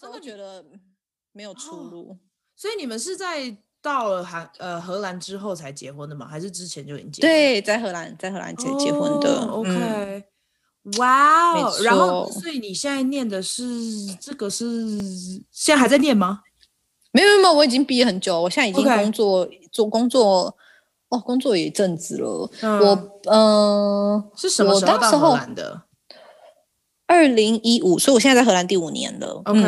时候觉得没有出路。哦，所以你们是在到了韩呃荷兰之后才结婚的吗？还是之前就已经结婚？对，在荷兰，在荷兰结结婚的。哦、OK，哇哦，嗯，然后所以你现在念的是这个是现在还在念吗？没有没有，我已经毕业很久，我现在已经工作.做工作哦，工作也一阵子了。嗯、我嗯、呃，是什么时候到荷兰的？二零一五，所以我现在在荷兰第五年了。OK，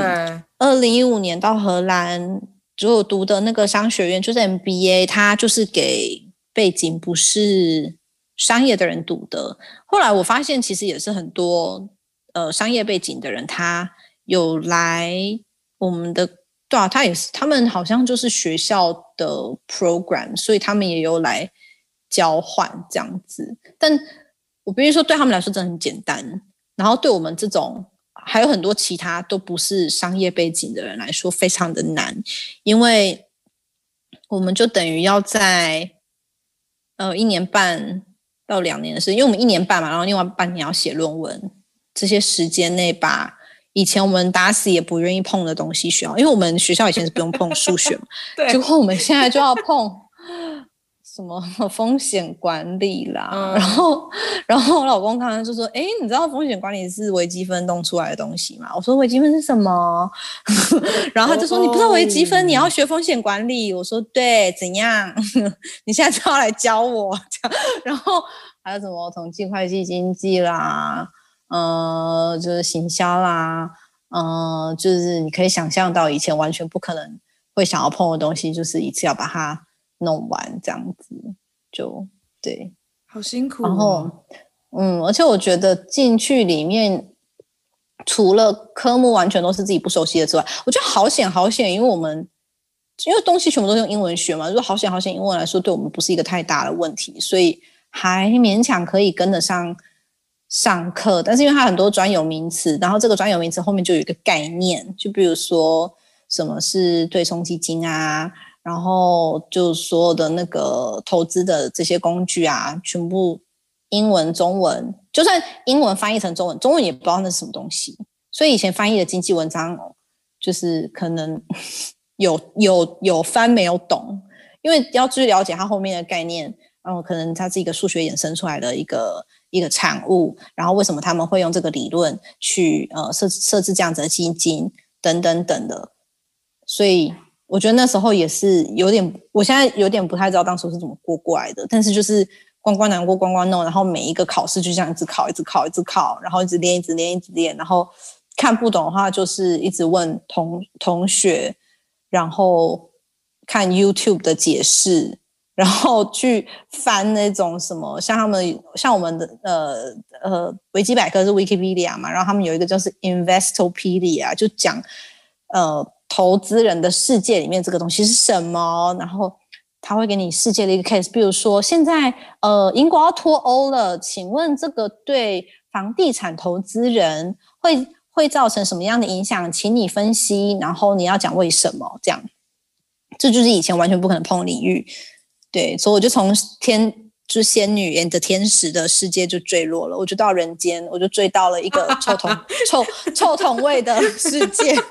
二零一五年到荷兰，就我读的那个商学院就是 MBA，它就是给背景不是商业的人读的。后来我发现，其实也是很多呃商业背景的人，他有来我们的，对啊，他也是，他们好像就是学校的 program，所以他们也有来交换这样子。但我必须说，对他们来说真的很简单。然后对我们这种还有很多其他都不是商业背景的人来说，非常的难，因为我们就等于要在呃一年半到两年的时间，因为我们一年半嘛，然后另外半年要写论文，这些时间内把以前我们打死也不愿意碰的东西学好，因为我们学校以前是不用碰数学嘛，对，结果我们现在就要碰。什么 风险管理啦，嗯、然后，然后我老公刚刚就说：“哎，你知道风险管理是微积分弄出来的东西吗？”我说：“微积分是什么？” 然后他就说：“ oh, 你不知道微积分，你要学风险管理。”我说：“对，怎样？你现在就要来教我？”这样，然后还有什么统计、会计、经济啦，呃，就是行销啦，呃，就是你可以想象到以前完全不可能会想要碰的东西，就是一次要把它。弄完这样子就对，好辛苦哦。然后，嗯，而且我觉得进去里面，除了科目完全都是自己不熟悉的之外，我觉得好险好险，因为我们因为东西全部都是用英文学嘛，如果好险好险，英文来说对我们不是一个太大的问题，所以还勉强可以跟得上上课。但是因为它很多专有名词，然后这个专有名词后面就有一个概念，就比如说什么是对冲基金啊。然后就所有的那个投资的这些工具啊，全部英文、中文，就算英文翻译成中文，中文也不知道那是什么东西。所以以前翻译的经济文章，就是可能 有有有翻没有懂，因为要去了解它后面的概念，然后可能它是一个数学衍生出来的一个一个产物，然后为什么他们会用这个理论去呃设设置这样子的基金等等等的，所以。我觉得那时候也是有点，我现在有点不太知道当时是怎么过过来的。但是就是关关难过关关弄，然后每一个考试就这样一直考，一直考，一直考，然后一直练，一直练，一直练。然后看不懂的话，就是一直问同同学，然后看 YouTube 的解释，然后去翻那种什么，像他们像我们的呃呃维基百科是 Wikipedia 嘛，然后他们有一个就是 Investopedia，就讲呃。投资人的世界里面这个东西是什么？然后他会给你世界的一个 case，比如说现在呃英国要脱欧了，请问这个对房地产投资人会会造成什么样的影响？请你分析，然后你要讲为什么？这样，这就是以前完全不可能碰的领域。对，所以我就从天。就是仙女演的天使的世界就坠落了，我就到人间，我就坠到了一个臭桶 臭臭桶味的世界，没有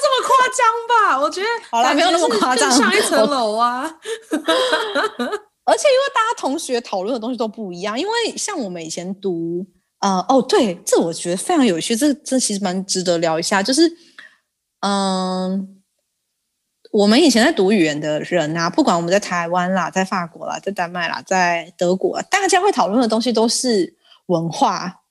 这么夸张吧？我觉得好啦，没有那么夸张，上一层楼啊。而且因为大家同学讨论的东西都不一样，因为像我们以前读，呃，哦，对，这我觉得非常有趣，这这其实蛮值得聊一下，就是，嗯、呃。我们以前在读语言的人啊，不管我们在台湾啦，在法国啦，在丹麦啦，在德国，大家会讨论的东西都是文化、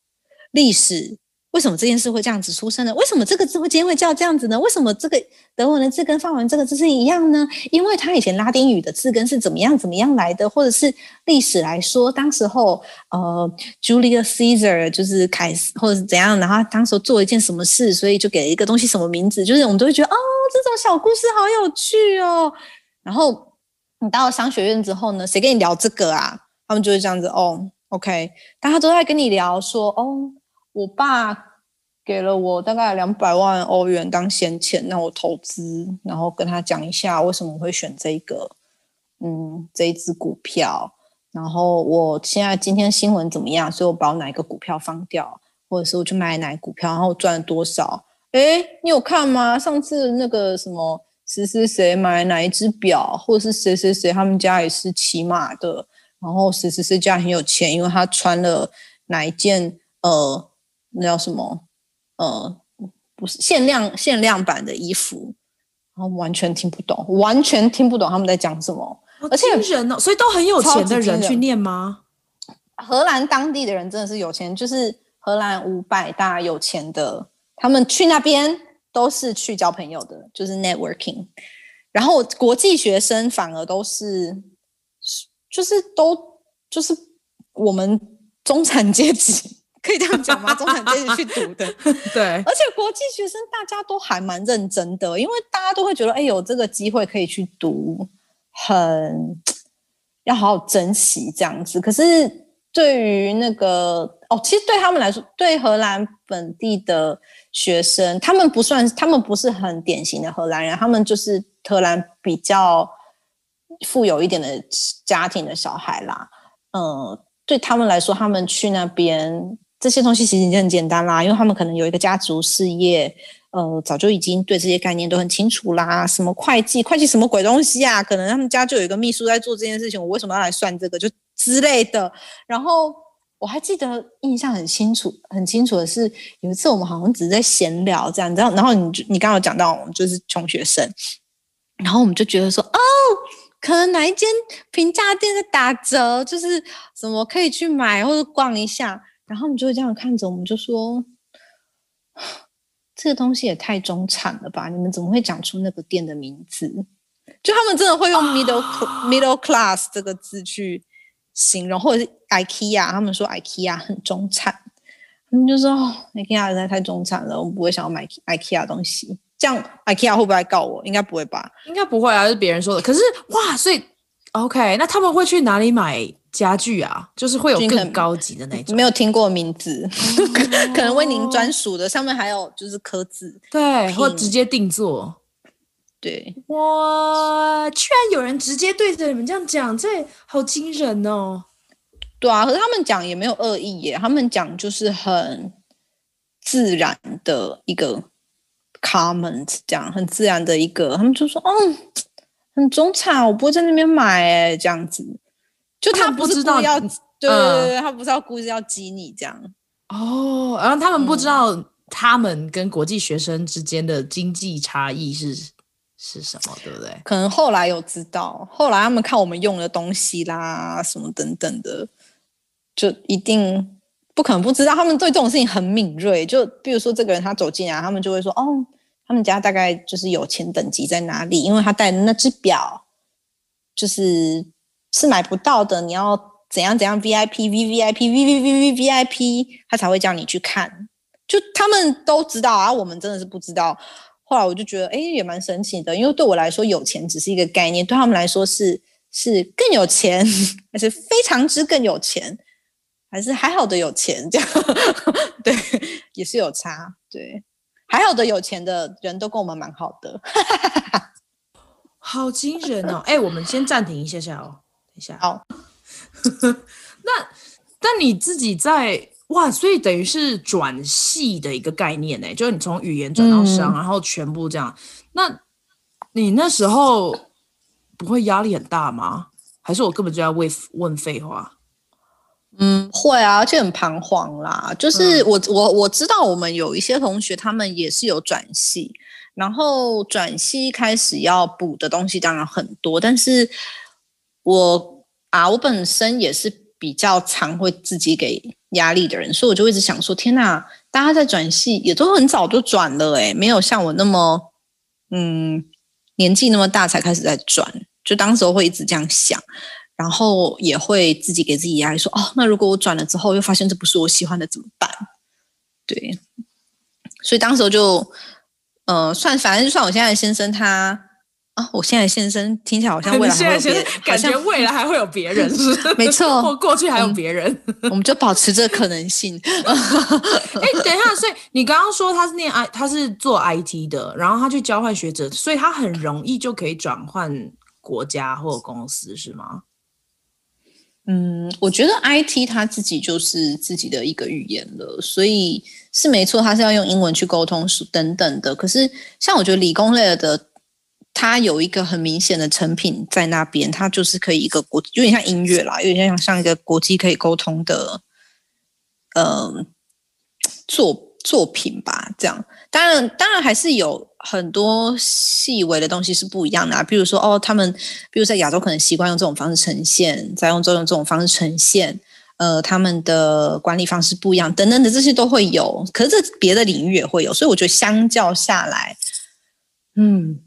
历史。为什么这件事会这样子出生呢？为什么这个字会今天会叫这样子呢？为什么这个德文的字跟法文这个字是一样呢？因为它以前拉丁语的字根是怎么样怎么样来的，或者是历史来说，当时候呃，Julius Caesar 就是凯斯，或者是怎样，然后当时做了一件什么事，所以就给了一个东西什么名字，就是我们都会觉得哦，这种小故事好有趣哦。然后你到了商学院之后呢，谁跟你聊这个啊？他们就会这样子哦，OK，大家都在跟你聊说哦。我爸给了我大概两百万欧元当闲钱，让我投资，然后跟他讲一下为什么我会选这个，嗯，这一支股票。然后我现在今天新闻怎么样？所以我把我哪一个股票放掉，或者是我去买哪股票，然后赚了多少？哎，你有看吗？上次那个什么谁谁谁买哪一只表，或者是谁谁谁他们家也是骑马的，然后谁谁谁家很有钱，因为他穿了哪一件呃，那叫什么呃，不是限量限量版的衣服，然后完全听不懂，完全听不懂他们在讲什么，而且人哦，所以都很有钱的人去念吗？荷兰当地的人真的是有钱，就是荷兰五百大有钱的。他们去那边都是去交朋友的，就是 networking。然后国际学生反而都是，就是都就是我们中产阶级，可以这样讲吗？中产阶级去读的，对。而且国际学生大家都还蛮认真的，因为大家都会觉得，哎，有这个机会可以去读，很 要好好珍惜这样子。可是对于那个哦，其实对他们来说，对荷兰本地的。学生，他们不算，他们不是很典型的荷兰人，他们就是荷兰比较富有一点的家庭的小孩啦。嗯、呃，对他们来说，他们去那边这些东西其实已经很简单啦，因为他们可能有一个家族事业，呃，早就已经对这些概念都很清楚啦。什么会计，会计什么鬼东西啊？可能他们家就有一个秘书在做这件事情，我为什么要来算这个？就之类的，然后。我还记得印象很清楚，很清楚的是有一次我们好像只是在闲聊这样，然后然后你就你刚刚讲到我们就是穷学生，然后我们就觉得说哦，可能哪一间平价店在打折，就是什么可以去买或者逛一下，然后我们就会这样看着，我们就说这个东西也太中产了吧？你们怎么会讲出那个店的名字？就他们真的会用 middle、oh. middle class 这个字去。形容或者是 IKEA，他们说 IKEA 很中产，他们就说哦，IKEA 实在太中产了，我们不会想要买 IKEA 东西。这样 IKEA 会不会来告我？应该不会吧？应该不会啊，是别人说的。可是哇，所以 OK，那他们会去哪里买家具啊？就是会有更高级的那种，没有听过名字，哦、可能为您专属的，上面还有就是刻字，对，或直接定做。对，哇！居然有人直接对着你们这样讲，这好惊人哦！对啊，可是他们讲也没有恶意耶，他们讲就是很自然的一个 comment，这样很自然的一个，他们就说：“嗯，很中产，我不会在那边买。”哎，这样子，就他不是故意要，对对对，他不知道故意要激你这样。哦，然后他们不知道他们跟国际学生之间的经济差异是。是什么，对不对？可能后来有知道，后来他们看我们用的东西啦，什么等等的，就一定不可能不知道。他们对这种事情很敏锐，就比如说这个人他走进来，他们就会说：“哦，他们家大概就是有钱等级在哪里？因为他戴的那只表就是是买不到的，你要怎样怎样 VIP V V I P V V V V V I P，他才会叫你去看。就他们都知道啊，我们真的是不知道。”后来我就觉得，哎，也蛮神奇的，因为对我来说，有钱只是一个概念，对他们来说是是更有钱，还是非常之更有钱，还是还好的有钱这样？对，也是有差。对，还好的有钱的人都跟我们蛮好的，好惊人哦！哎，我们先暂停一下下哦，一下。好，那那你自己在。哇，所以等于是转系的一个概念呢，就是你从语言转到商，嗯、然后全部这样。那你那时候不会压力很大吗？还是我根本就在问问废话？嗯，会啊，而且很彷徨啦。就是我、嗯、我我知道我们有一些同学，他们也是有转系，然后转系开始要补的东西当然很多，但是我啊，我本身也是比较常会自己给。压力的人，所以我就一直想说：天哪，大家在转系也都很早就转了，诶，没有像我那么，嗯，年纪那么大才开始在转。就当时会一直这样想，然后也会自己给自己压力，说：哦，那如果我转了之后又发现这不是我喜欢的怎么办？对，所以当时候就，呃，算反正就算我现在的先生他。啊！我现在先生听起来好像 未来还会有别人，感觉未来还会有别人，是？没错，或过去还有别人，我们就保持这可能性。哎、欸，等一下，所以你刚刚说他是念 I，他是做 IT 的，然后他去交换学者，所以他很容易就可以转换国家或公司，是吗？嗯，我觉得 IT 他自己就是自己的一个语言了，所以是没错，他是要用英文去沟通等等的。可是像我觉得理工类的，它有一个很明显的成品在那边，它就是可以一个国，有点像音乐啦，有点像像一个国际可以沟通的，嗯、作作品吧，这样。当然，当然还是有。很多细微的东西是不一样的啊，比如说哦，他们比如在亚洲可能习惯用这种方式呈现，在用这种这种方式呈现，呃，他们的管理方式不一样，等等的这些都会有。可是这别的领域也会有，所以我觉得相较下来，嗯，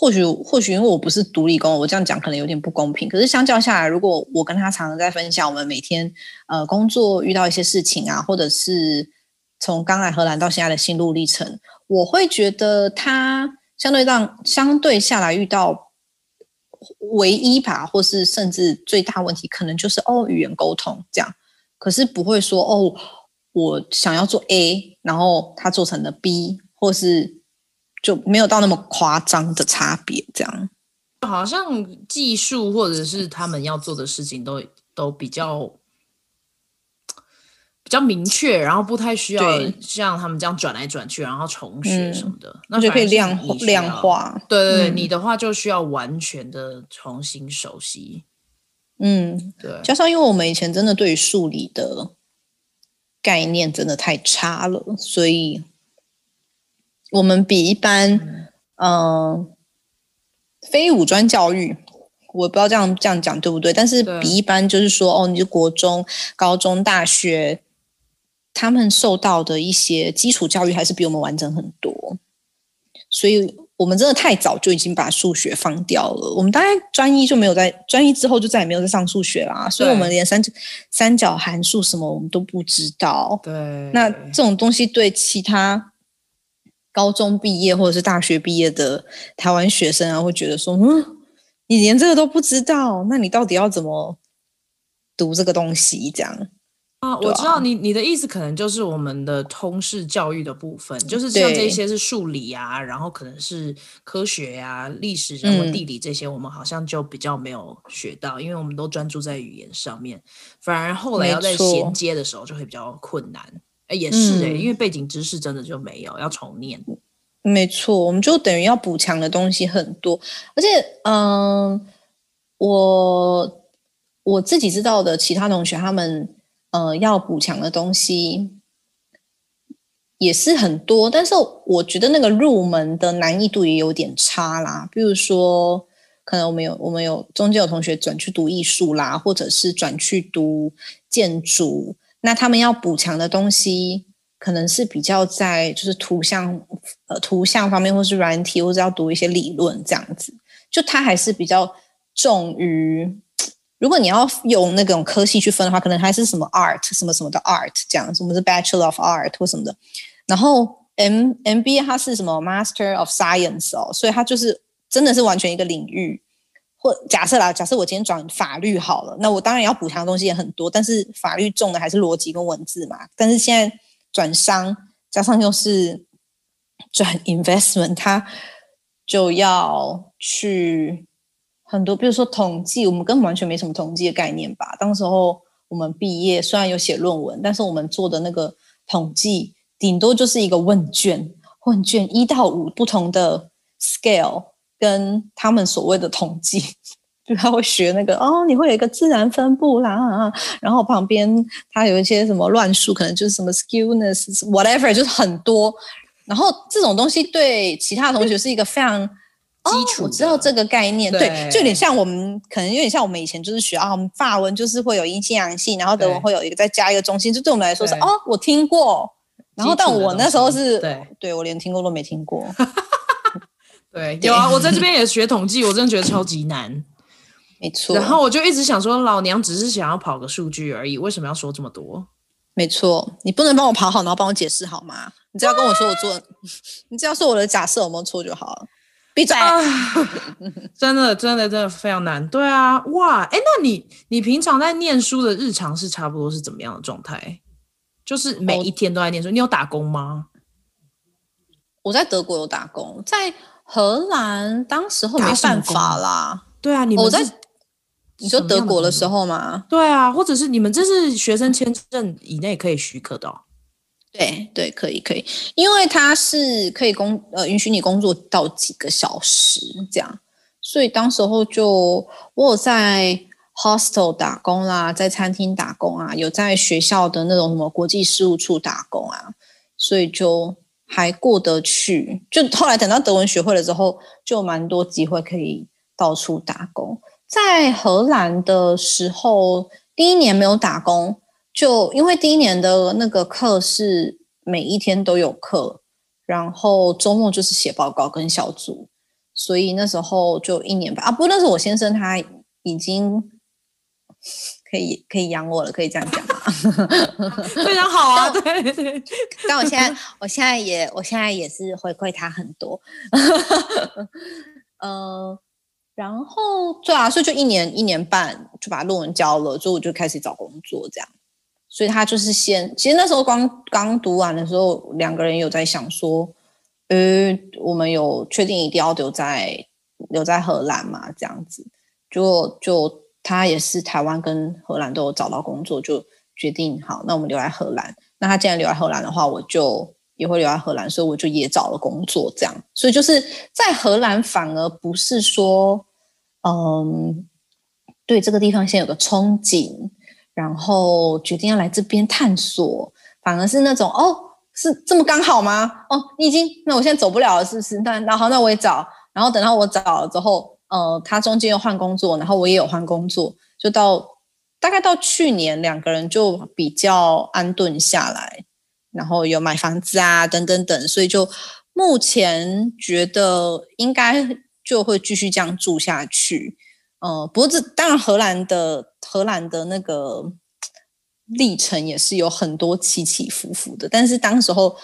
或许或许因为我不是读理工，我这样讲可能有点不公平。可是相较下来，如果我跟他常常在分享我们每天呃工作遇到一些事情啊，或者是从刚来荷兰到现在的心路历程。我会觉得他相对让相对下来遇到唯一吧，或是甚至最大问题，可能就是哦语言沟通这样，可是不会说哦我想要做 A，然后他做成了 B，或是就没有到那么夸张的差别这样。好像技术或者是他们要做的事情都都比较。比较明确，然后不太需要像他们这样转来转去，然后重学什么的，嗯、那就可以量量化。对对对、嗯，你的话就需要完全的重新熟悉。嗯，对。加上因为我们以前真的对于数理的概念真的太差了，所以我们比一般嗯、呃、非五专教育，我不知道这样这样讲对不对，但是比一般就是说哦，你就国中、高中、大学。他们受到的一些基础教育还是比我们完整很多，所以我们真的太早就已经把数学放掉了。我们大概专一就没有在专一之后就再也没有在上数学啦，所以我们连三三角函数什么我们都不知道。对，那这种东西对其他高中毕业或者是大学毕业的台湾学生啊，会觉得说，嗯，你连这个都不知道，那你到底要怎么读这个东西？这样。啊，我知道你你的意思，可能就是我们的通识教育的部分，就是像这些是数理啊，然后可能是科学呀、啊、历史、人文、地理这些，我们好像就比较没有学到，嗯，因为我们都专注在语言上面，反而后来要在衔接的时候就会比较困难。哎，也是哎，因为背景知识真的就没有，要重念。没错，我们就等于要补强的东西很多，而且嗯，我我自己知道的其他同学他们。呃，要补强的东西也是很多，但是我觉得那个入门的难易度也有点差啦。比如说，可能我们有我们有中间有同学转去读艺术啦，或者是转去读建筑，那他们要补强的东西，可能是比较在就是图像呃图像方面，或是软体，或者要读一些理论这样子，就他还是比较重于。如果你要用那种科系去分的话，可能还是什么 art 什么什么的 art 这样，什么是 Bachelor of Art 或什么的。然后 M MBA 它是什么 Master of Science 哦，所以它就是真的是完全一个领域。或假设啦，假设我今天转法律好了，那我当然要补强的东西也很多，但是法律重的还是逻辑跟文字嘛。但是现在转商加上又是转 investment，它就要去。很多，比如说统计，我们根本完全没什么统计的概念吧。当时候我们毕业，虽然有写论文，但是我们做的那个统计，顶多就是一个问卷，问卷一到五不同的 scale，跟他们所谓的统计，就他会学那个哦，你会有一个自然分布啦，然后旁边他有一些什么乱数，可能就是什么 skewness，whatever，就是很多。然后这种东西对其他同学是一个非常。基础、哦，我知道这个概念，对，对，就有点像我们，可能有点像我们以前就是学啊，我们法文就是会有阴性阳性，然后德文会有一个再加一个中心，就对我们来说是哦，我听过，然后但我那时候是，对，对我连听过都没听过。对，有啊，我在这边也学统计，我真的觉得超级难，没错。然后我就一直想说，老娘只是想要跑个数据而已，为什么要说这么多？没错，你不能帮我跑好，然后帮我解释好吗？你只要跟我说我做，你只要说我的假设有没有错就好了。闭嘴！啊、真的，真的，真的非常难。对啊，哇，哎，那你，你平常在念书的日常是差不多是怎么样的状态？就是每一天都在念书。你有打工吗？我在德国有打工，在荷兰当时候没办法啦。对啊，你们在你说德国的时候吗？对啊，或者是你们这是学生签证以内可以许可的哦？对对，可以可以，因为它是可以工呃允许你工作到几个小时这样，所以当时候就我有在 hostel 打工啦，在餐厅打工啊，有在学校的那种什么国际事务处打工啊，所以就还过得去。就后来等到德文学会了之后，就蛮多机会可以到处打工。在荷兰的时候，第一年没有打工。就因为第一年的那个课是每一天都有课，然后周末就是写报告跟小组，所以那时候就一年吧啊。不那时候我先生他已经 可以可以养我了，可以这样讲？非常好啊，对对。但我现在我现在也我现在也是回馈他很多，呃，然后对啊，所以就一年一年半就把论文交了，之后我就开始找工作这样。所以他就是先，其实那时候刚刚读完的时候，两个人有在想说，呃，我们有确定一定要留在留在荷兰嘛？这样子，就就他也是台湾跟荷兰都有找到工作，就决定好，那我们留在荷兰。那他既然留在荷兰的话，我就也会留在荷兰，所以我就也找了工作，这样。所以就是在荷兰，反而不是说，嗯，对这个地方先有个憧憬。然后决定要来这边探索，反而是那种哦，是这么刚好吗？哦，你已经，那我现在走不了了，是不是？那然后那我也找，然后等到我找了之后，呃，他中间又换工作，然后我也有换工作，就到大概到去年，两个人就比较安顿下来，然后有买房子啊，等等等，所以就目前觉得应该就会继续这样住下去。呃，不过这当然，荷兰的荷兰的那个历程也是有很多起起伏伏的。但是当时候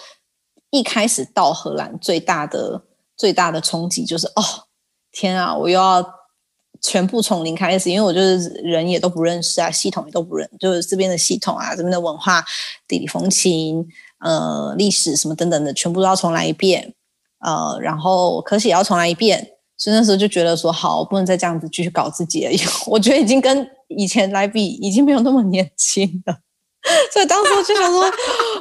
一开始到荷兰，最大的最大的冲击就是，哦，天啊，我又要全部从零开始，因为我就是人也都不认识啊，系统也都不认，就是这边的系统啊，这边的文化、地理风情、呃，历史什么等等的，全部都要重来一遍。呃，然后科系也要重来一遍。所以那时候就觉得说，好，不能再这样子继续搞自己了。我觉得已经跟以前来比，已经没有那么年轻了。所以当时我就想说，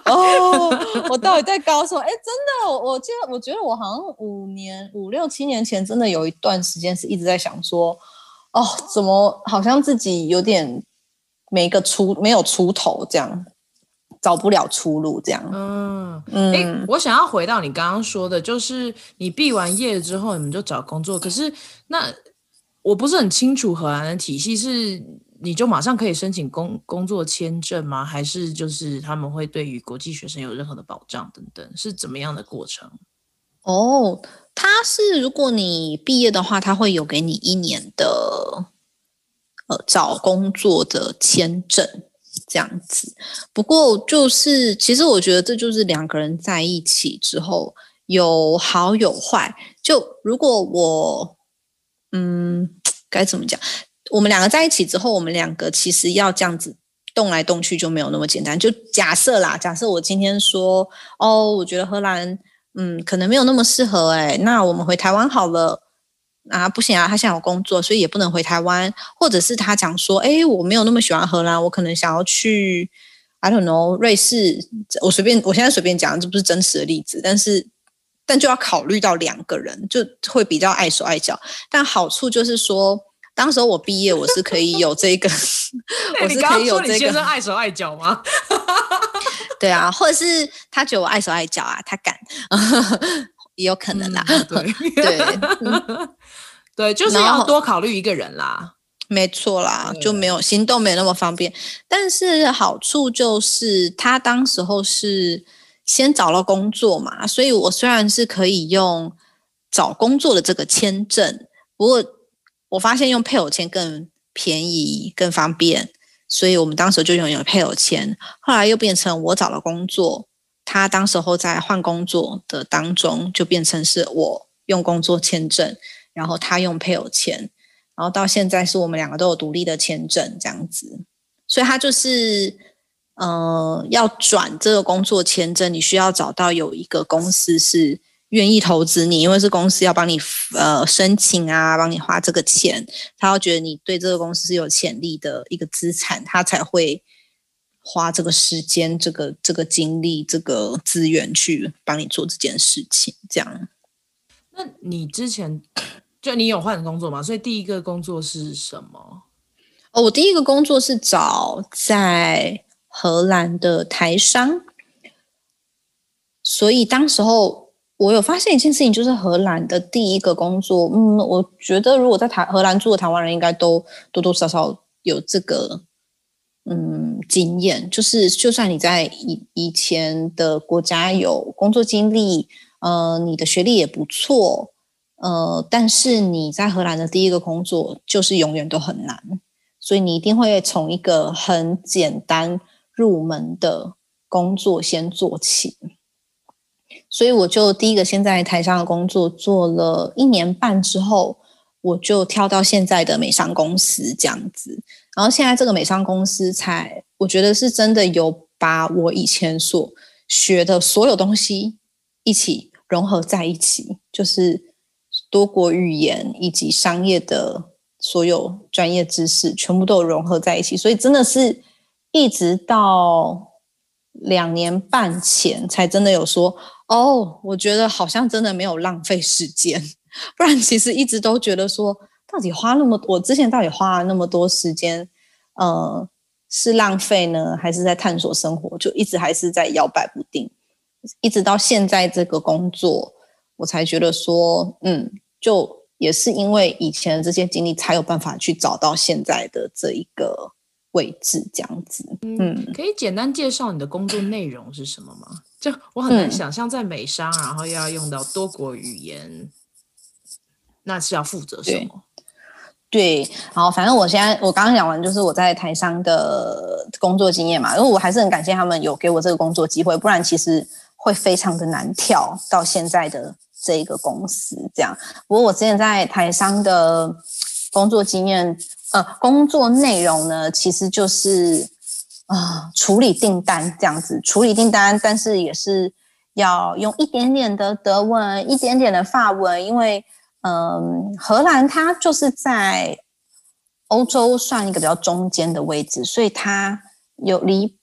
哦，我到底在搞什么？哎，真的，我记得，我觉得我好像五年、五六七年前，真的有一段时间是一直在想说，哦，怎么好像自己有点没个出，没有出头这样。找不了出路，这样。嗯嗯，诶，我想要回到你刚刚说的，就是你毕完业之后，你们就找工作。可是那我不是很清楚荷兰的体系，是你就马上可以申请工工作签证吗？还是就是他们会对于国际学生有任何的保障等等？是怎么样的过程？哦，他是如果你毕业的话，他会有给你一年的呃找工作的签证。这样子，不过就是，其实我觉得这就是两个人在一起之后有好有坏。就如果我，嗯，该怎么讲？我们两个在一起之后，我们两个其实要这样子动来动去就没有那么简单。就假设啦，假设我今天说，哦，我觉得荷兰，嗯，可能没有那么适合，哎，那我们回台湾好了。啊，不行啊，他现在有工作，所以也不能回台湾。或者是他讲说，哎，我没有那么喜欢荷兰，我可能想要去，I don't know，瑞士。我随便，我现在随便讲，这不是真实的例子，但是，但就要考虑到两个人，就会比较碍手碍脚。但好处就是说，当时候我毕业，我是可以有这个，我是可以有这个。你先生碍手碍脚吗？对啊，或者是他觉得我碍手碍脚啊，他敢。也有可能啦，嗯、对对、嗯、对，就是要多考虑一个人啦，没错啦，就没有行动没有那么方便，但是好处就是他当时候是先找了工作嘛，所以我虽然是可以用找工作的这个签证，不过我发现用配偶签更便宜更方便，所以我们当时就拥有配偶签，后来又变成我找了工作。他当时候在换工作的当中，就变成是我用工作签证，然后他用配偶签，然后到现在是我们两个都有独立的签证这样子。所以他就是，呃，要转这个工作签证，你需要找到有一个公司是愿意投资你，因为是公司要帮你呃申请啊，帮你花这个钱，他要觉得你对这个公司是有潜力的一个资产，他才会花这个时间、这个这个精力、这个资源去帮你做这件事情。这样，那你之前就你有换工作吗？所以第一个工作是什么？哦，我第一个工作是找在荷兰的台商，所以当时候。我有发现一件事情，就是荷兰的第一个工作，嗯，我觉得如果在台荷兰住的台湾人，应该都多多少少有这个嗯经验，就是就算你在以以前的国家有工作经历，呃，你的学历也不错，呃，但是你在荷兰的第一个工作就是永远都很难，所以你一定会从一个很简单入门的工作先做起。所以我就第一个先在台商的工作做了一年半之后，我就跳到现在的美商公司这样子。然后现在这个美商公司才，我觉得是真的有把我以前所学的所有东西一起融合在一起，就是多国语言以及商业的所有专业知识全部都有融合在一起。所以真的是一直到两年半前才真的有说。哦，oh, 我觉得好像真的没有浪费时间，不然其实一直都觉得说，到底花那么多，我之前到底花了那么多时间，呃，是浪费呢，还是在探索生活？就一直还是在摇摆不定，一直到现在这个工作，我才觉得说，嗯，就也是因为以前的这些经历，才有办法去找到现在的这一个位置，这样子。嗯，可以简单介绍你的工作内容是什么吗？就我很难想象，在美商，嗯、然后又要用到多国语言，那是要负责什么？对，然后，反正我现在我刚刚讲完，就是我在台商的工作经验嘛，因为我还是很感谢他们有给我这个工作机会，不然其实会非常的难跳到现在的这一个公司这样。不过我之前在台商的工作经验，呃，工作内容呢，其实就是。啊，处理订单这样子，处理订单，但是也是要用一点点的德文，一点点的法文，因为嗯，荷兰它就是在欧洲算一个比较中间的位置，所以它有离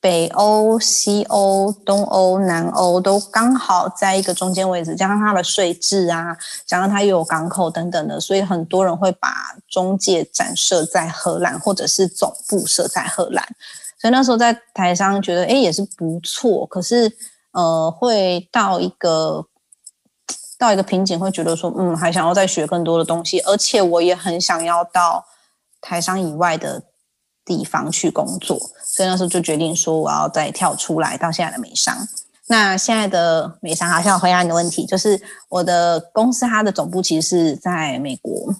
北欧、西欧、东欧、南欧都刚好在一个中间位置，加上它的税制啊，加上它有港口等等的，所以很多人会把中介展设在荷兰，或者是总部设在荷兰。所以那时候在台商觉得，哎，也是不错。可是，呃，会到一个到一个瓶颈，会觉得说，嗯，还想要再学更多的东西。而且我也很想要到台商以外的地方去工作。所以那时候就决定说，我要再跳出来到现在的美商。那现在的美商，好像回答你的问题，就是我的公司它的总部其实是在美国，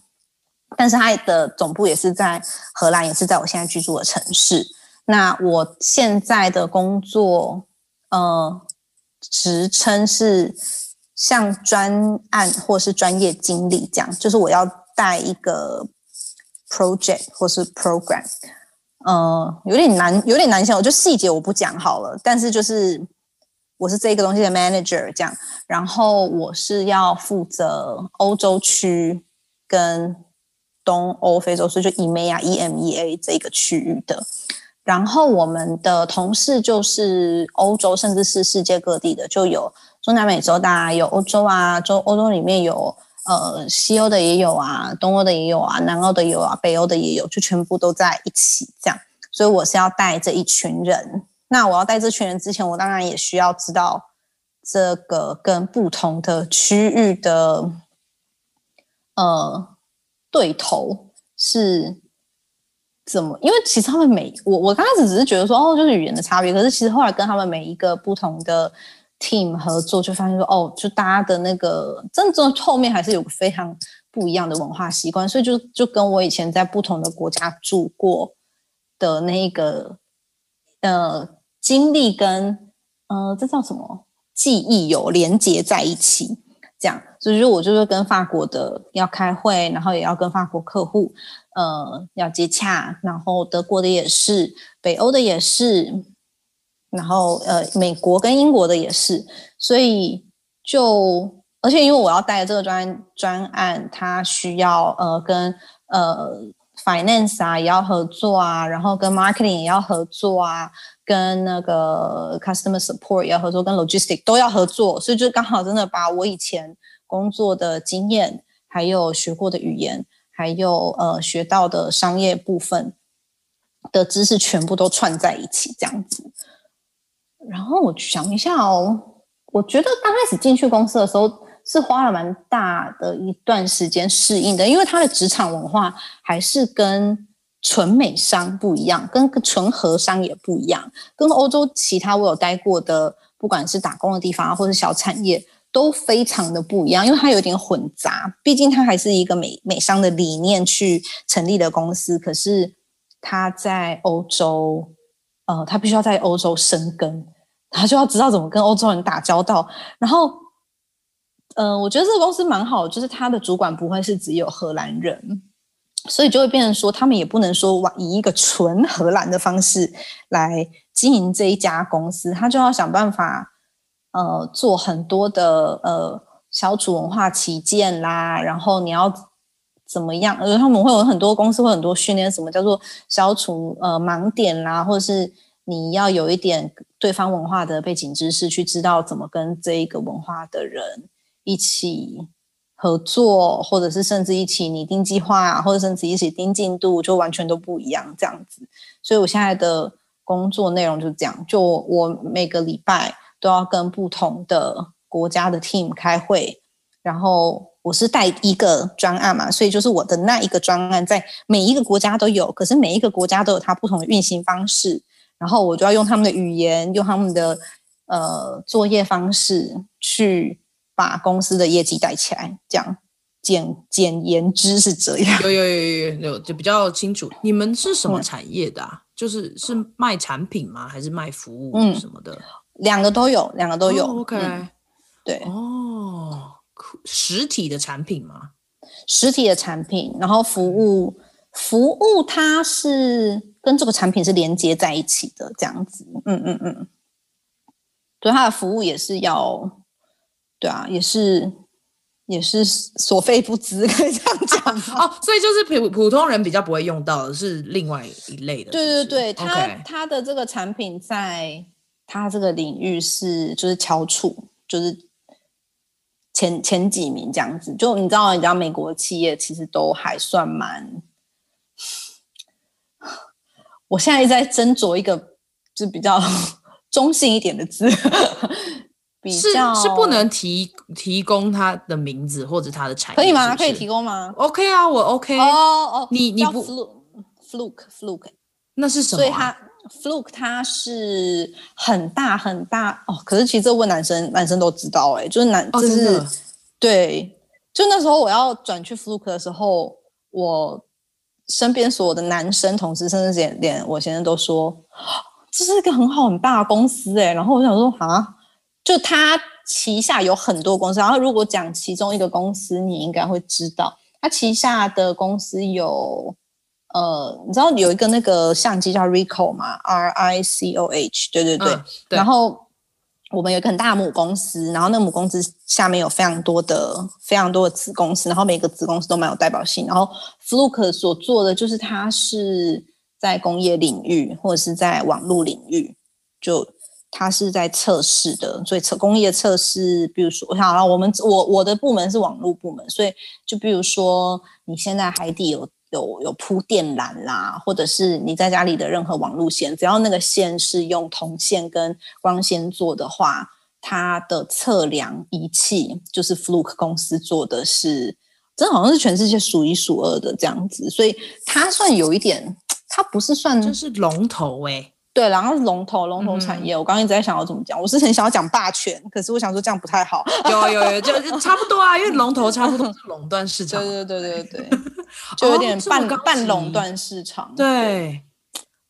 但是它的总部也是在荷兰，也是在我现在居住的城市。那我现在的工作，呃，职称是像专案或是专业经理这样，就是我要带一个 project 或是 program，呃，有点难，有点难想，我就细节我不讲好了。但是就是我是这个东西的 manager 这样，然后我是要负责欧洲区跟东欧非洲，所以就 EMEA、EMEA 这个区域的。然后我们的同事就是欧洲，甚至是世界各地的，就有中南美洲的啊，有欧洲啊，中欧洲里面有呃西欧的也有啊，东欧的也有啊，南欧的也有啊，北欧的也有，就全部都在一起这样。所以我是要带这一群人。那我要带这群人之前，我当然也需要知道这个跟不同的区域的呃对头是。怎么？因为其实他们每我我刚开始只是觉得说哦，就是语言的差别。可是其实后来跟他们每一个不同的 team 合作，就发现说哦，就大家的那个真正后面还是有非常不一样的文化习惯。所以就就跟我以前在不同的国家住过的那个呃经历跟呃这叫什么记忆有连接在一起。这样，所以就我就是跟法国的要开会，然后也要跟法国客户。呃，要接洽，然后德国的也是，北欧的也是，然后呃，美国跟英国的也是，所以就而且因为我要带的这个专专案，它需要呃跟呃 finance 啊也要合作啊，然后跟 marketing 也要合作啊，跟那个 customer support 也要合作，跟 logistic 都要合作，所以就刚好真的把我以前工作的经验，还有学过的语言，还有呃学到的商业部分的知识全部都串在一起这样子。然后我想一下哦，我觉得刚开始进去公司的时候是花了蛮大的一段时间适应的，因为他的职场文化还是跟纯美商不一样，跟纯和商也不一样，跟欧洲其他我有待过的，不管是打工的地方或是小产业，都非常的不一样，因为它有点混杂，毕竟它还是一个美美商的理念去成立的公司，可是它在欧洲，呃，它必须要在欧洲生根。他就要知道怎么跟欧洲人打交道，然后，嗯、呃，我觉得这个公司蛮好，就是他的主管不会是只有荷兰人，所以就会变成说，他们也不能说往以一个纯荷兰的方式来经营这一家公司，他就要想办法，呃，做很多的呃消除文化旗舰啦，然后你要怎么样？呃，他们会有很多公司会很多训练，什么叫做消除呃盲点啦，或者是。你要有一点对方文化的背景知识，去知道怎么跟这一个文化的人一起合作，或者是甚至一起拟定计划，或者甚至一起定进度，就完全都不一样这样子。所以我现在的工作内容就是这样，就我每个礼拜都要跟不同的国家的 team 开会，然后我是带一个专案嘛，所以就是我的那一个专案在每一个国家都有，可是每一个国家都有它不同的运行方式。然后我就要用他们的语言，用他们的呃作业方式去把公司的业绩带起来。这样简简言之是这样。有有有有有，就比较清楚。你们是什么产业的啊？嗯、就是是卖产品吗？还是卖服务什么的？嗯、两个都有，两个都有。Oh, OK，、嗯、对哦，实体的产品吗？实体的产品，然后服务服务它是。跟这个产品是连接在一起的，这样子，嗯嗯嗯，对，它的服务也是要，对啊，也是也是所费不貲，可以这样讲 哦。所以就是普普通人比较不会用到的是另外一类的，对对对，它它的这个产品在它这个领域是就是翘楚，就是前前几名这样子。就你知道，你知道美国企业其实都还算蛮。我现在在斟酌一个，就比较 中性一点的字，比较是是不能提提供他的名字或者他的产业，可以吗？是是可以提供吗？OK 啊，我 OK。哦哦，你你不 Fluke Fluke，那是什么、啊？所以它 Fluke 它是很大很大哦。可是其实这问男生，男生都知道哎、欸，就是男就是、哦、对，就那时候我要转去 Fluke 的时候，我。身边所有的男生同事，甚至连连我先生都说，这是一个很好很大的公司哎。然后我想说啊，就他旗下有很多公司。然后如果讲其中一个公司，你应该会知道，他旗下的公司有呃，你知道有一个那个相机叫 Ricoh 吗？R I C O H，对对对。嗯、对然后。我们有一个很大的母公司，然后那个母公司下面有非常多的、非常多的子公司，然后每个子公司都蛮有代表性。然后 Fluke 所做的就是它是在工业领域或者是在网络领域，就它是在测试的，所以测工业测试，比如说，我想啊，我们我我的部门是网络部门，所以就比如说你现在海底有。有有铺电缆啦，或者是你在家里的任何网路线，只要那个线是用铜线跟光纤做的话，它的测量仪器就是 Fluke 公司做的是，真的好像是全世界数一数二的这样子，所以它算有一点，它不是算就是龙头诶、对，然后是龙头龙头产业。嗯、我刚刚一直在想要怎么讲，我是很想要讲霸权，可是我想说这样不太好。有有有，就就 差不多啊，因为龙头差不多是垄断市场。对对对对对，就有点半、哦、半垄断市场。对，对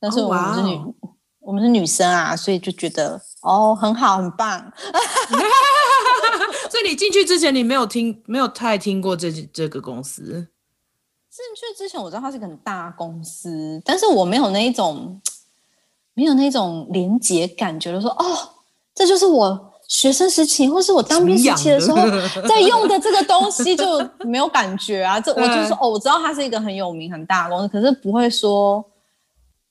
但是我们是女，哦、我们是女生啊，所以就觉得哦很好很棒。所以你进去之前，你没有听，没有太听过这这个公司。进去之前，我知道它是一个很大公司，但是我没有那一种。没有那种连结感觉，就说哦，这就是我学生时期或是我当兵时期的时候 在用的这个东西就没有感觉啊。这 我就是说哦，我知道它是一个很有名很大的公司，可是不会说，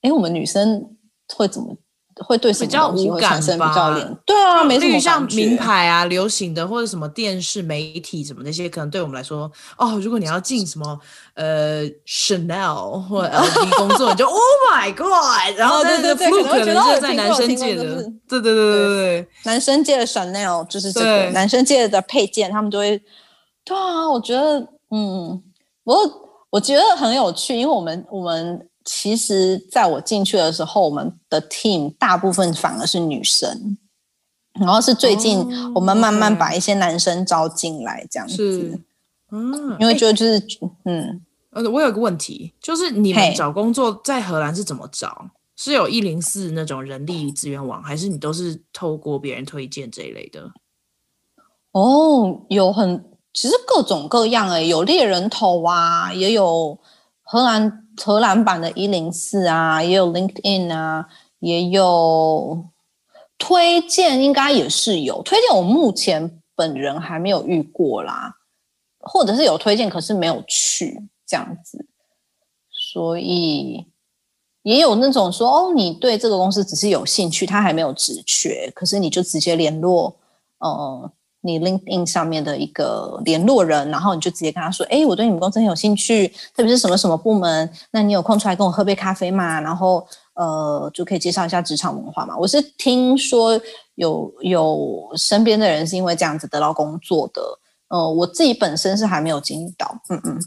哎，我们女生会怎么？会对什么东西会产生比较连，对啊，没什么像名牌啊、流行的或者什么电视媒体什么那些，可能对我们来说，哦，如果你要进什么呃 Chanel 或 LV 工作，你就 Oh my God，然后对对对，可能就在男生界的，对对对对对，男生界的 Chanel 就是这个，男生界的配件，他们就会，对啊，我觉得，嗯，我我觉得很有趣，因为我们我们。其实，在我进去的时候，我们的 team 大部分反而是女生，然后是最近我们慢慢把一些男生招进来，这样子。嗯，因为就就是嗯，呃，我有个问题，就是你们找工作在荷兰是怎么找？是有一零四那种人力资源网，还是你都是透过别人推荐这一类的？哦，有很其实各种各样诶，有猎人头啊，也有荷兰。荷兰版的一零四啊，也有 LinkedIn 啊，也有推荐，应该也是有推荐。我目前本人还没有遇过啦，或者是有推荐，可是没有去这样子。所以也有那种说，哦，你对这个公司只是有兴趣，他还没有职缺，可是你就直接联络，嗯。你 LinkedIn 上面的一个联络人，然后你就直接跟他说：“哎，我对你们公司很有兴趣，特别是什么什么部门，那你有空出来跟我喝杯咖啡嘛？然后呃，就可以介绍一下职场文化嘛。”我是听说有有身边的人是因为这样子得到工作的，呃，我自己本身是还没有经历到，嗯嗯。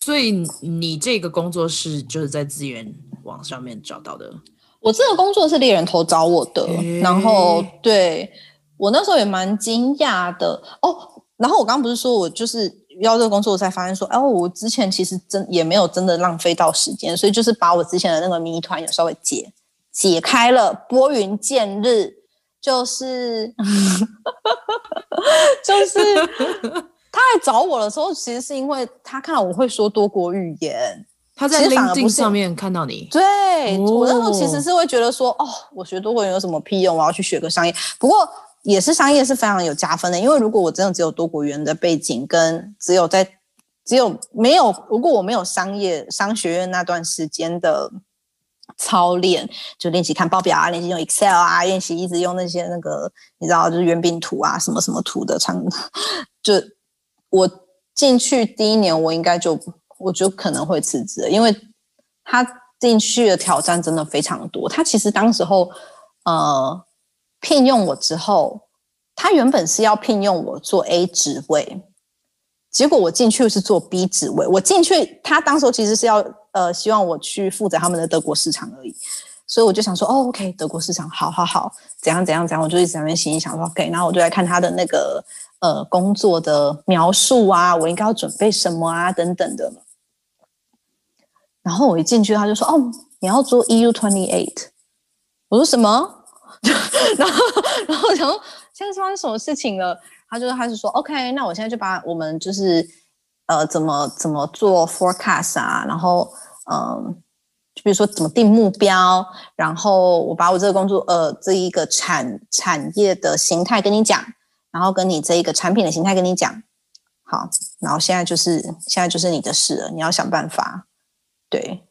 所以你这个工作是就是在资源网上面找到的？我这个工作是猎人头找我的，然后对。我那时候也蛮惊讶的哦，然后我刚刚不是说我就是要这个工作，我才发现说，哦，我之前其实真也没有真的浪费到时间，所以就是把我之前的那个谜团也稍微解解开了，拨云见日，就是 就是 他来找我的时候，其实是因为他看到我会说多国语言，他在 LinkedIn 上面看到你，对，我那时候其实是会觉得说，哦，我学多国语言有什么屁用？我要去学个商业，不过。也是商业是非常有加分的，因为如果我真的只有多国语言的背景，跟只有在只有没有，如果我没有商业商学院那段时间的操练，就练习看报表啊，练习用 Excel 啊，练习一直用那些那个你知道就是圆饼图啊，什么什么图的长，就我进去第一年，我应该就我就可能会辞职，因为他进去的挑战真的非常多。他其实当时候呃。聘用我之后，他原本是要聘用我做 A 职位，结果我进去是做 B 职位。我进去，他当时候其实是要呃希望我去负责他们的德国市场而已，所以我就想说，哦，OK，德国市场，好好好，怎样怎样怎样，我就一直在那边心里想说，OK，然后我就来看他的那个呃工作的描述啊，我应该要准备什么啊等等的。然后我一进去，他就说，哦，你要做 EU twenty eight，我说什么？然后，然后，然后现在发生什么事情了？他就开始说：“OK，那我现在就把我们就是呃，怎么怎么做 forecast 啊，然后嗯，就比如说怎么定目标，然后我把我这个工作呃这一个产产业的形态跟你讲，然后跟你这一个产品的形态跟你讲。好，然后现在就是现在就是你的事了，你要想办法。对，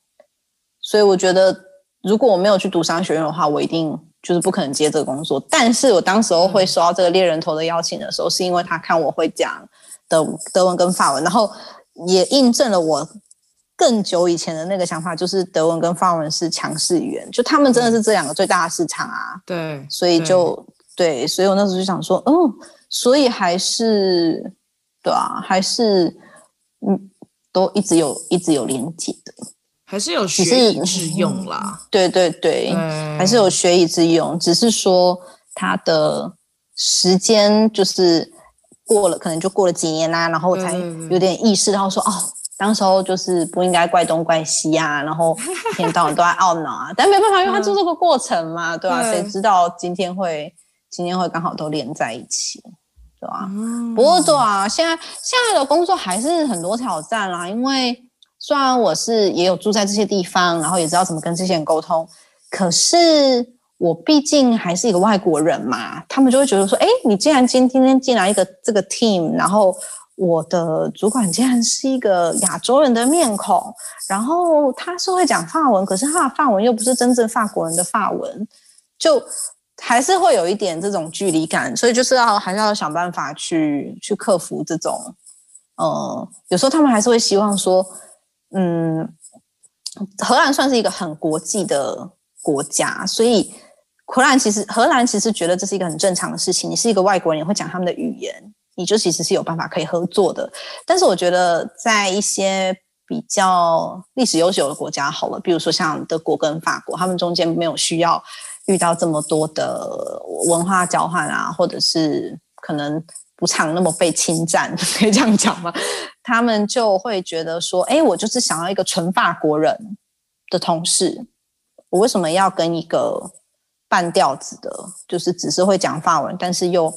所以我觉得如果我没有去读商学院的话，我一定。”就是不可能接这个工作，但是我当时候会收到这个猎人头的邀请的时候，是因为他看我会讲德德文跟法文，然后也印证了我更久以前的那个想法，就是德文跟法文是强势语言，就他们真的是这两个最大的市场啊。对，所以就对，对，所以我那时候就想说，嗯，所以还是对啊，还是嗯，都一直有一直有连接的。还是有学以致用啦，对对对，嗯、还是有学以致用，只是说他的时间就是过了，可能就过了几年啦、啊，然后我才有点意识到说，哦，当时候就是不应该怪东怪西啊，然后一天到晚都在懊恼啊，但没办法，因为他做这个过程嘛，对吧、啊？谁知道今天会今天会刚好都连在一起，对吧、啊？嗯、不过对啊，现在现在的工作还是很多挑战啦，因为。虽然我是也有住在这些地方，然后也知道怎么跟这些人沟通，可是我毕竟还是一个外国人嘛，他们就会觉得说，哎，你既然今今天进来一个这个 team，然后我的主管竟然是一个亚洲人的面孔，然后他是会讲法文，可是他的法文又不是真正法国人的法文，就还是会有一点这种距离感，所以就是要还是要想办法去去克服这种，呃，有时候他们还是会希望说，嗯，荷兰算是一个很国际的国家，所以。荷兰其实，荷兰其实觉得这是一个很正常的事情。你是一个外国人，你会讲他们的语言，你就其实是有办法可以合作的。但是我觉得，在一些比较历史悠久的国家，好了，比如说像德国跟法国，他们中间没有需要遇到这么多的文化交换啊，或者是可能不常那么被侵占，可以这样讲吗？他们就会觉得说，哎，我就是想要一个纯法国人的同事，我为什么要跟一个半吊子的，就是只是会讲法文，但是又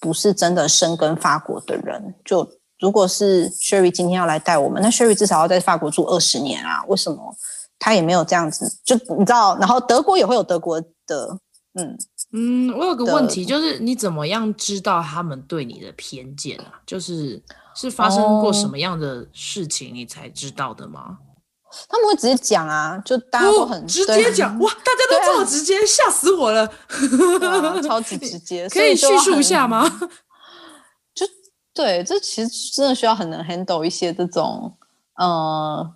不是真的生根法国的人。就如果是 Sherry 今天要来带我们，那 Sherry 至少要在法国住二十年啊？为什么他也没有这样子？就你知道，然后德国也会有德国的，嗯嗯。我有个问题，就是你怎么样知道他们对你的偏见啊？就是是发生过什么样的事情你才知道的吗？他们会直接讲啊，就大家都很、哦、直接讲哇，大家都这么直接，吓、啊、死我了，啊、超级 直接，可以叙述一下吗？就对，这其实真的需要很能 handle 一些这种呃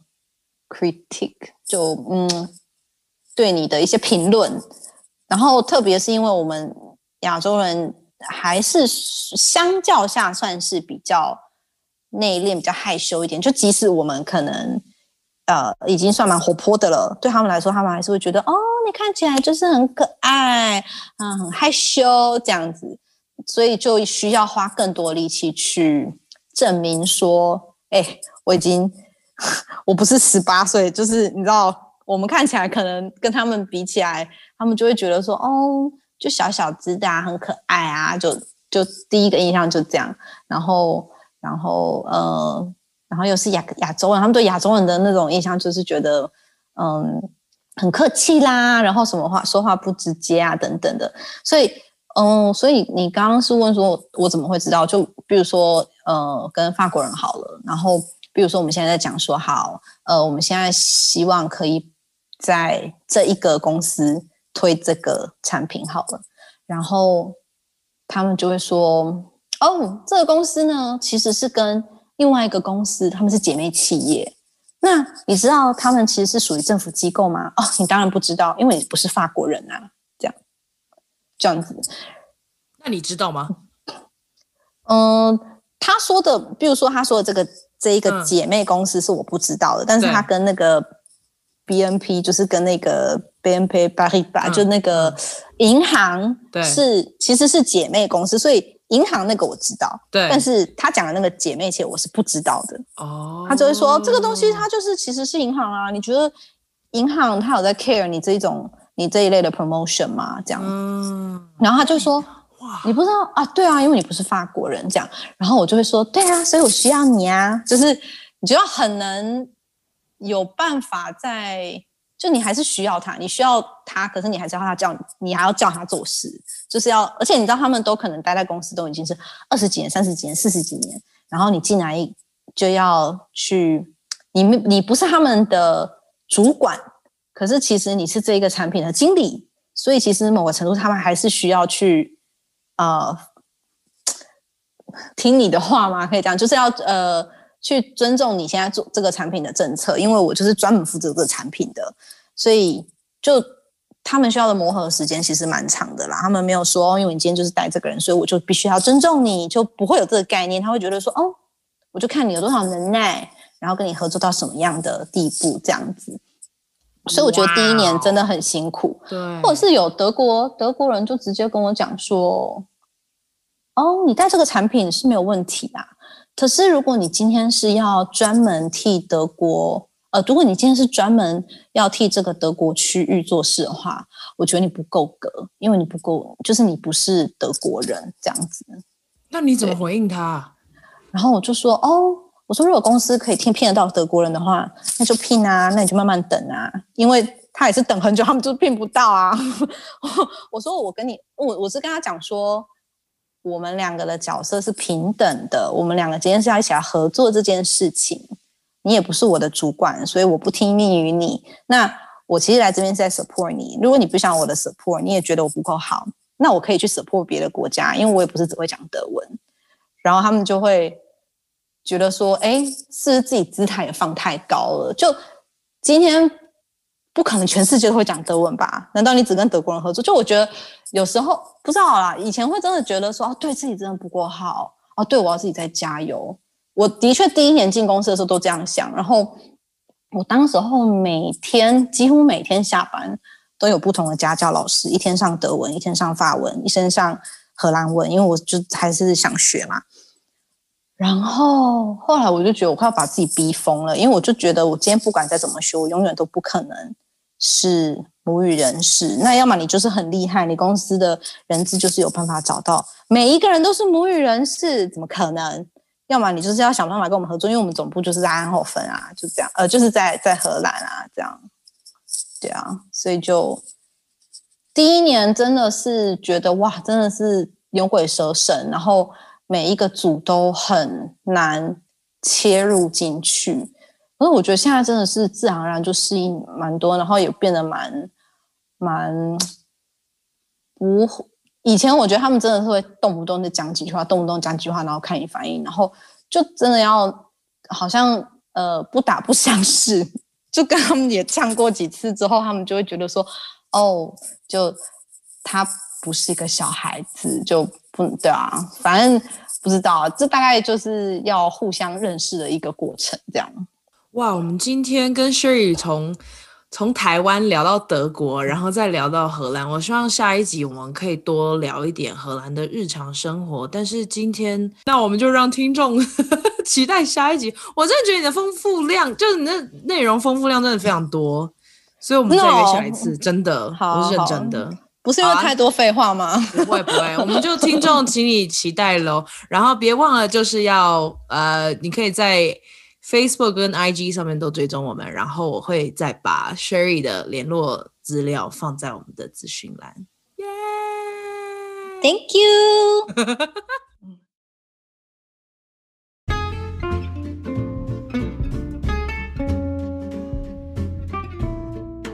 critique，就嗯对你的一些评论，然后特别是因为我们亚洲人还是相较下算是比较内敛、比较害羞一点，就即使我们可能。呃，已经算蛮活泼的了。对他们来说，他们还是会觉得，哦，你看起来就是很可爱，嗯，很害羞这样子，所以就需要花更多力气去证明说，哎，我已经，我不是十八岁，就是你知道，我们看起来可能跟他们比起来，他们就会觉得说，哦，就小小只的啊，很可爱啊，就就第一个印象就这样，然后，然后，呃。然后又是亚亚洲人，他们对亚洲人的那种印象就是觉得，嗯，很客气啦，然后什么话说话不直接啊，等等的。所以，嗯，所以你刚刚是问说我，我怎么会知道？就比如说，呃，跟法国人好了，然后比如说我们现在在讲说，好，呃，我们现在希望可以在这一个公司推这个产品好了，然后他们就会说，哦，这个公司呢，其实是跟另外一个公司，他们是姐妹企业。那你知道他们其实是属于政府机构吗？哦，你当然不知道，因为你不是法国人啊。这样，这样子。那你知道吗？嗯，他说的，比如说他说的这个这一个姐妹公司是我不知道的，嗯、但是他跟那个 BNP 就是跟那个 BNP Paribas、嗯、就那个银行是对其实是姐妹公司，所以。银行那个我知道，对，但是他讲的那个姐妹企业我是不知道的。哦，他就会说这个东西它就是其实是银行啊，你觉得银行它有在 care 你这一种你这一类的 promotion 吗？这样，嗯，然后他就说哇，你不知道啊？对啊，因为你不是法国人，这样，然后我就会说对啊，所以我需要你啊，就是你觉得很能有办法在。就你还是需要他，你需要他，可是你还是要他叫你，你还要叫他做事，就是要，而且你知道他们都可能待在公司都已经是二十几年、三十几年、四十几年，然后你进来就要去，你们你不是他们的主管，可是其实你是这一个产品的经理，所以其实某个程度他们还是需要去呃听你的话吗？可以这样，就是要呃。去尊重你现在做这个产品的政策，因为我就是专门负责这个产品的，所以就他们需要的磨合时间其实蛮长的啦。他们没有说，因为你今天就是带这个人，所以我就必须要尊重你，就不会有这个概念。他会觉得说，哦，我就看你有多少能耐，然后跟你合作到什么样的地步这样子。所以我觉得第一年真的很辛苦，对，或者是有德国德国人就直接跟我讲说，哦，你带这个产品是没有问题啊。可是，如果你今天是要专门替德国，呃，如果你今天是专门要替这个德国区域做事的话，我觉得你不够格，因为你不够，就是你不是德国人这样子。那你怎么回应他？然后我就说，哦，我说如果公司可以聘聘得到德国人的话，那就聘啊，那你就慢慢等啊，因为他也是等很久，他们就聘不到啊。我说我跟你，我我是跟他讲说，我们两个的角色是平等的，我们两个今天是要一起来合作这件事情。你也不是我的主管，所以我不听命于你。那我其实来这边是在 support 你。如果你不想我的 support，你也觉得我不够好，那我可以去 support 别的国家，因为我也不是只会讲德文。然后他们就会觉得说，哎，是不是自己姿态也放太高了？就今天不可能全世界都会讲德文吧？难道你只跟德国人合作？就我觉得有时候不知道啦，以前会真的觉得说，哦，对自己真的不够好，哦，对我要自己再加油。我的确第一年进公司的时候都这样想，然后我当时候每天几乎每天下班都有不同的家教老师，一天上德文，一天上法文，一天上荷兰文，因为我就还是想学嘛。然后后来我就觉得我快要把自己逼疯了，因为我就觉得我今天不管再怎么学，我永远都不可能是母语人士。那要么你就是很厉害，你公司的人资就是有办法找到每一个人都是母语人士，怎么可能？要么你就是要想办法跟我们合作，因为我们总部就是在安后芬啊，就这样，呃，就是在在荷兰啊，这样，对啊，所以就第一年真的是觉得哇，真的是牛鬼蛇神，然后每一个组都很难切入进去。可是我觉得现在真的是自然而然就适应蛮多，然后也变得蛮蛮不。以前我觉得他们真的是会动不动就讲几句话，动不动讲几句话，然后看你反应，然后就真的要好像呃不打不相识，就跟他们也呛过几次之后，他们就会觉得说，哦，就他不是一个小孩子，就不对啊，反正不知道，这大概就是要互相认识的一个过程，这样。哇，我们今天跟 Sherry 从。从台湾聊到德国，然后再聊到荷兰。我希望下一集我们可以多聊一点荷兰的日常生活。但是今天，那我们就让听众 期待下一集。我真的觉得你的丰富量，就是你的内容丰富量真的非常多，所以我们再约下一次，真的，我是认真的，不是因为太多废话吗？不会不会，我们就听众，请你期待喽。然后别忘了，就是要呃，你可以在。Facebook 跟 IG 上面都追踪我们，然后我会再把 Sherry 的联络资料放在我们的资讯栏。耶，Thank you。